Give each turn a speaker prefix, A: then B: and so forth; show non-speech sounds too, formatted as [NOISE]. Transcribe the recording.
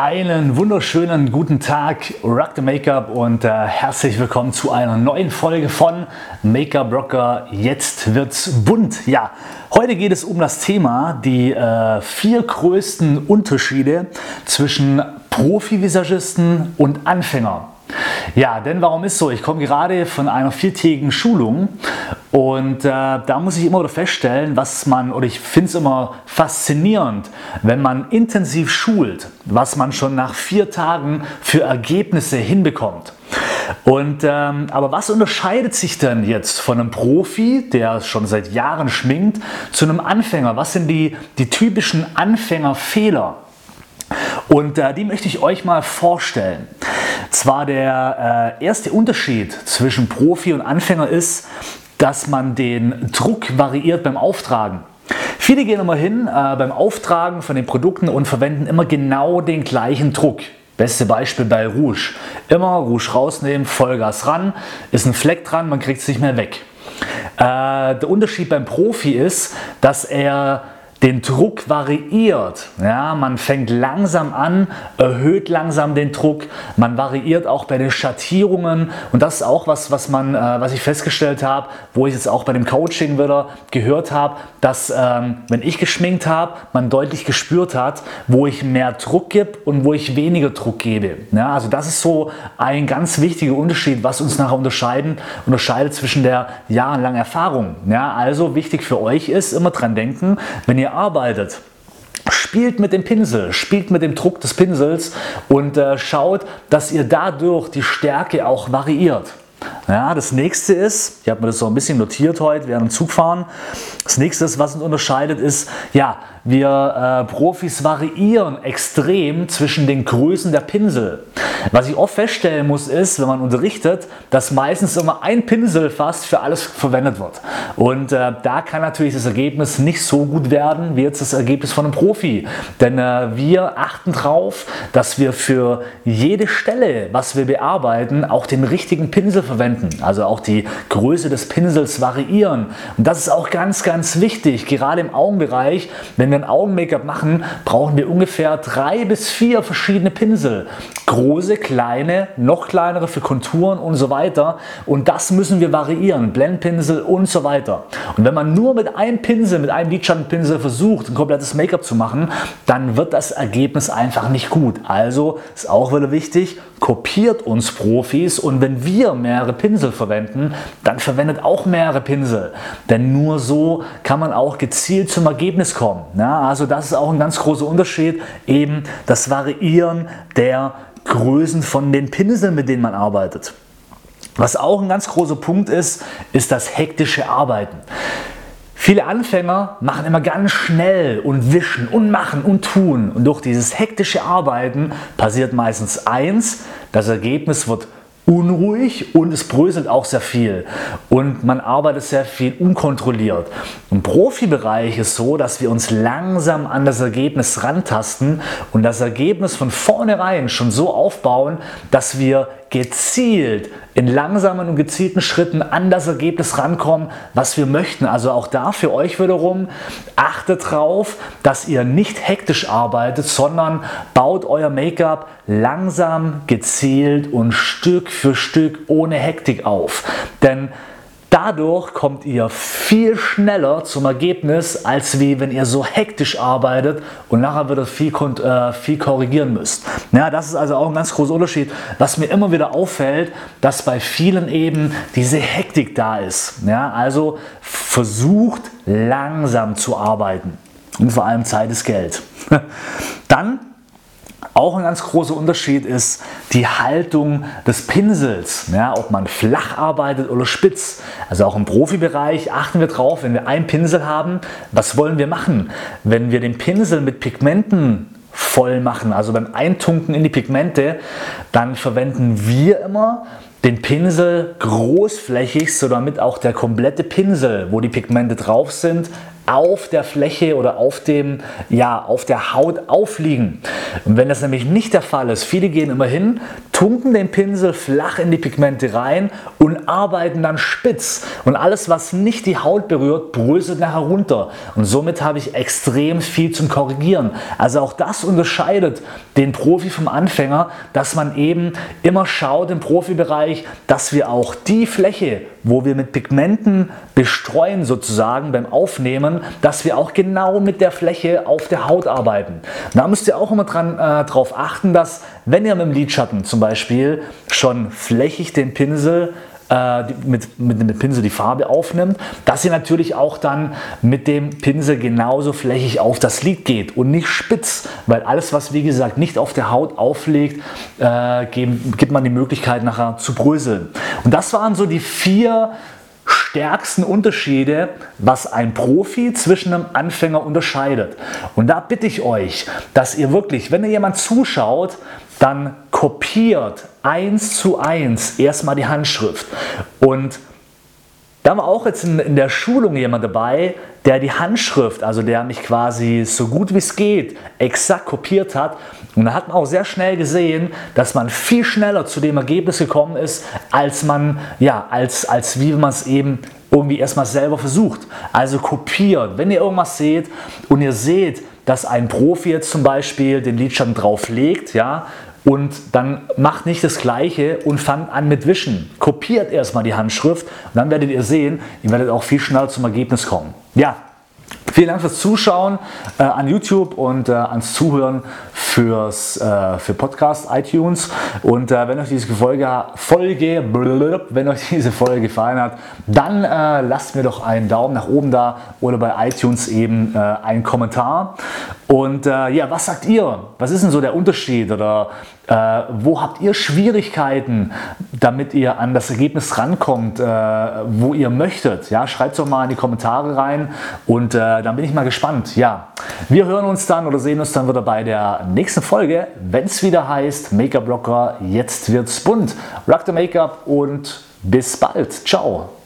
A: Einen wunderschönen guten Tag, Rock the Make-up und äh, herzlich willkommen zu einer neuen Folge von Make-up Rocker. Jetzt wird's bunt. Ja, heute geht es um das Thema die äh, vier größten Unterschiede zwischen Profi-Visagisten und Anfänger. Ja, denn warum ist so? Ich komme gerade von einer viertägigen Schulung und äh, da muss ich immer wieder feststellen, was man, oder ich finde es immer faszinierend, wenn man intensiv schult, was man schon nach vier Tagen für Ergebnisse hinbekommt. Und, ähm, aber was unterscheidet sich denn jetzt von einem Profi, der schon seit Jahren schminkt, zu einem Anfänger? Was sind die, die typischen Anfängerfehler? Und äh, die möchte ich euch mal vorstellen. Zwar der äh, erste Unterschied zwischen Profi und Anfänger ist, dass man den Druck variiert beim Auftragen. Viele gehen immer hin äh, beim Auftragen von den Produkten und verwenden immer genau den gleichen Druck. Beste Beispiel bei Rouge. Immer Rouge rausnehmen, Vollgas ran, ist ein Fleck dran, man kriegt es nicht mehr weg. Äh, der Unterschied beim Profi ist, dass er den Druck variiert. Ja, man fängt langsam an, erhöht langsam den Druck, man variiert auch bei den Schattierungen und das ist auch was, was, man, äh, was ich festgestellt habe, wo ich jetzt auch bei dem Coaching wieder gehört habe, dass ähm, wenn ich geschminkt habe, man deutlich gespürt hat, wo ich mehr Druck gebe und wo ich weniger Druck gebe. Ja, also das ist so ein ganz wichtiger Unterschied, was uns nachher unterscheiden, unterscheidet zwischen der jahrelangen Erfahrung. Ja, also wichtig für euch ist immer dran denken, wenn ihr ihr arbeitet, spielt mit dem Pinsel, spielt mit dem Druck des Pinsels und äh, schaut, dass ihr dadurch die Stärke auch variiert. Ja, das nächste ist, ich habe mir das so ein bisschen notiert heute während dem Zugfahren. Das nächste, ist, was uns unterscheidet, ist, ja, wir äh, Profis variieren extrem zwischen den Größen der Pinsel. Was ich oft feststellen muss, ist, wenn man unterrichtet, dass meistens immer ein Pinsel fast für alles verwendet wird. Und äh, da kann natürlich das Ergebnis nicht so gut werden wie jetzt das Ergebnis von einem Profi. Denn äh, wir achten darauf, dass wir für jede Stelle, was wir bearbeiten, auch den richtigen Pinsel verwenden. Also auch die Größe des Pinsels variieren. Und das ist auch ganz, ganz wichtig, gerade im Augenbereich, wenn wir ein Augen-Make-up machen, brauchen wir ungefähr drei bis vier verschiedene Pinsel. Große, kleine, noch kleinere für Konturen und so weiter. Und das müssen wir variieren. Blendpinsel und so weiter. Und wenn man nur mit einem Pinsel, mit einem Lidschattenpinsel versucht, ein komplettes Make-up zu machen, dann wird das Ergebnis einfach nicht gut. Also ist auch wieder wichtig, kopiert uns Profis und wenn wir mehrere Pinsel verwenden, dann verwendet auch mehrere Pinsel. Denn nur so kann man auch gezielt zum Ergebnis kommen. Ja, also das ist auch ein ganz großer Unterschied, eben das Variieren der Größen von den Pinseln, mit denen man arbeitet. Was auch ein ganz großer Punkt ist, ist das hektische Arbeiten. Viele Anfänger machen immer ganz schnell und wischen und machen und tun. Und durch dieses hektische Arbeiten passiert meistens eins, das Ergebnis wird unruhig und es bröselt auch sehr viel und man arbeitet sehr viel unkontrolliert. Im Profibereich ist so, dass wir uns langsam an das Ergebnis rantasten und das Ergebnis von vornherein schon so aufbauen, dass wir gezielt in langsamen und gezielten Schritten an das Ergebnis rankommen, was wir möchten. Also auch da für euch wiederum, achtet darauf, dass ihr nicht hektisch arbeitet, sondern baut euer Make-up langsam, gezielt und Stück für Stück ohne Hektik auf. Denn Dadurch kommt ihr viel schneller zum Ergebnis, als wie wenn ihr so hektisch arbeitet und nachher wieder viel, äh, viel korrigieren müsst. Ja, das ist also auch ein ganz großer Unterschied. Was mir immer wieder auffällt, dass bei vielen eben diese Hektik da ist. Ja, also versucht langsam zu arbeiten. Und vor allem Zeit ist Geld. [LAUGHS] Dann auch ein ganz großer Unterschied ist die Haltung des Pinsels, ja, ob man flach arbeitet oder spitz. Also auch im Profibereich achten wir drauf, wenn wir einen Pinsel haben, was wollen wir machen? Wenn wir den Pinsel mit Pigmenten voll machen. Also beim Eintunken in die Pigmente, dann verwenden wir immer den Pinsel großflächig, so damit auch der komplette Pinsel, wo die Pigmente drauf sind, auf der Fläche oder auf, dem, ja, auf der Haut aufliegen. Wenn das nämlich nicht der Fall ist, viele gehen immer hin, tunken den Pinsel flach in die Pigmente rein und arbeiten dann spitz. Und alles, was nicht die Haut berührt, bröselt nachher runter. Und somit habe ich extrem viel zum Korrigieren. Also auch das unterscheidet den Profi vom Anfänger, dass man eben immer schaut im Profibereich, dass wir auch die Fläche, wo wir mit Pigmenten bestreuen sozusagen beim Aufnehmen, dass wir auch genau mit der Fläche auf der Haut arbeiten. Da müsst ihr auch immer dran, äh, darauf achten, dass wenn ihr mit dem Lidschatten zum Beispiel schon flächig den Pinsel äh, mit, mit dem Pinsel die Farbe aufnimmt, dass ihr natürlich auch dann mit dem Pinsel genauso flächig auf das Lid geht und nicht spitz, weil alles, was wie gesagt nicht auf der Haut auflegt, äh, gibt man die Möglichkeit nachher zu bröseln. Und das waren so die vier stärksten Unterschiede, was ein Profi zwischen einem Anfänger unterscheidet. Und da bitte ich euch, dass ihr wirklich, wenn ihr jemand zuschaut, dann kopiert eins zu eins erstmal die Handschrift. Und da war auch jetzt in, in, der Schulung jemand dabei, der die Handschrift, also der mich quasi so gut wie es geht, exakt kopiert hat. Und da hat man auch sehr schnell gesehen, dass man viel schneller zu dem Ergebnis gekommen ist, als man, ja, als, als wie man es eben irgendwie erstmal selber versucht. Also kopiert. Wenn ihr irgendwas seht und ihr seht, dass ein Profi jetzt zum Beispiel den Lidschatten drauf legt, ja, und dann macht nicht das Gleiche und fangt an mit Wischen. Kopiert erstmal die Handschrift und dann werdet ihr sehen, ihr werdet auch viel schneller zum Ergebnis kommen. Ja, Vielen Dank fürs Zuschauen äh, an YouTube und äh, ans Zuhören fürs, äh, für Podcast iTunes. Und äh, wenn euch diese Folge, Folge wenn euch diese Folge gefallen hat, dann äh, lasst mir doch einen Daumen nach oben da oder bei iTunes eben äh, einen Kommentar. Und ja, was sagt ihr? Was ist denn so der Unterschied oder äh, wo habt ihr Schwierigkeiten, damit ihr an das Ergebnis rankommt, äh, wo ihr möchtet? Ja, schreibt es doch mal in die Kommentare rein und äh, dann bin ich mal gespannt. Ja, wir hören uns dann oder sehen uns dann wieder bei der nächsten Folge, wenn es wieder heißt Make-up Blocker, jetzt wird's bunt. Rock the Make-up und bis bald. Ciao.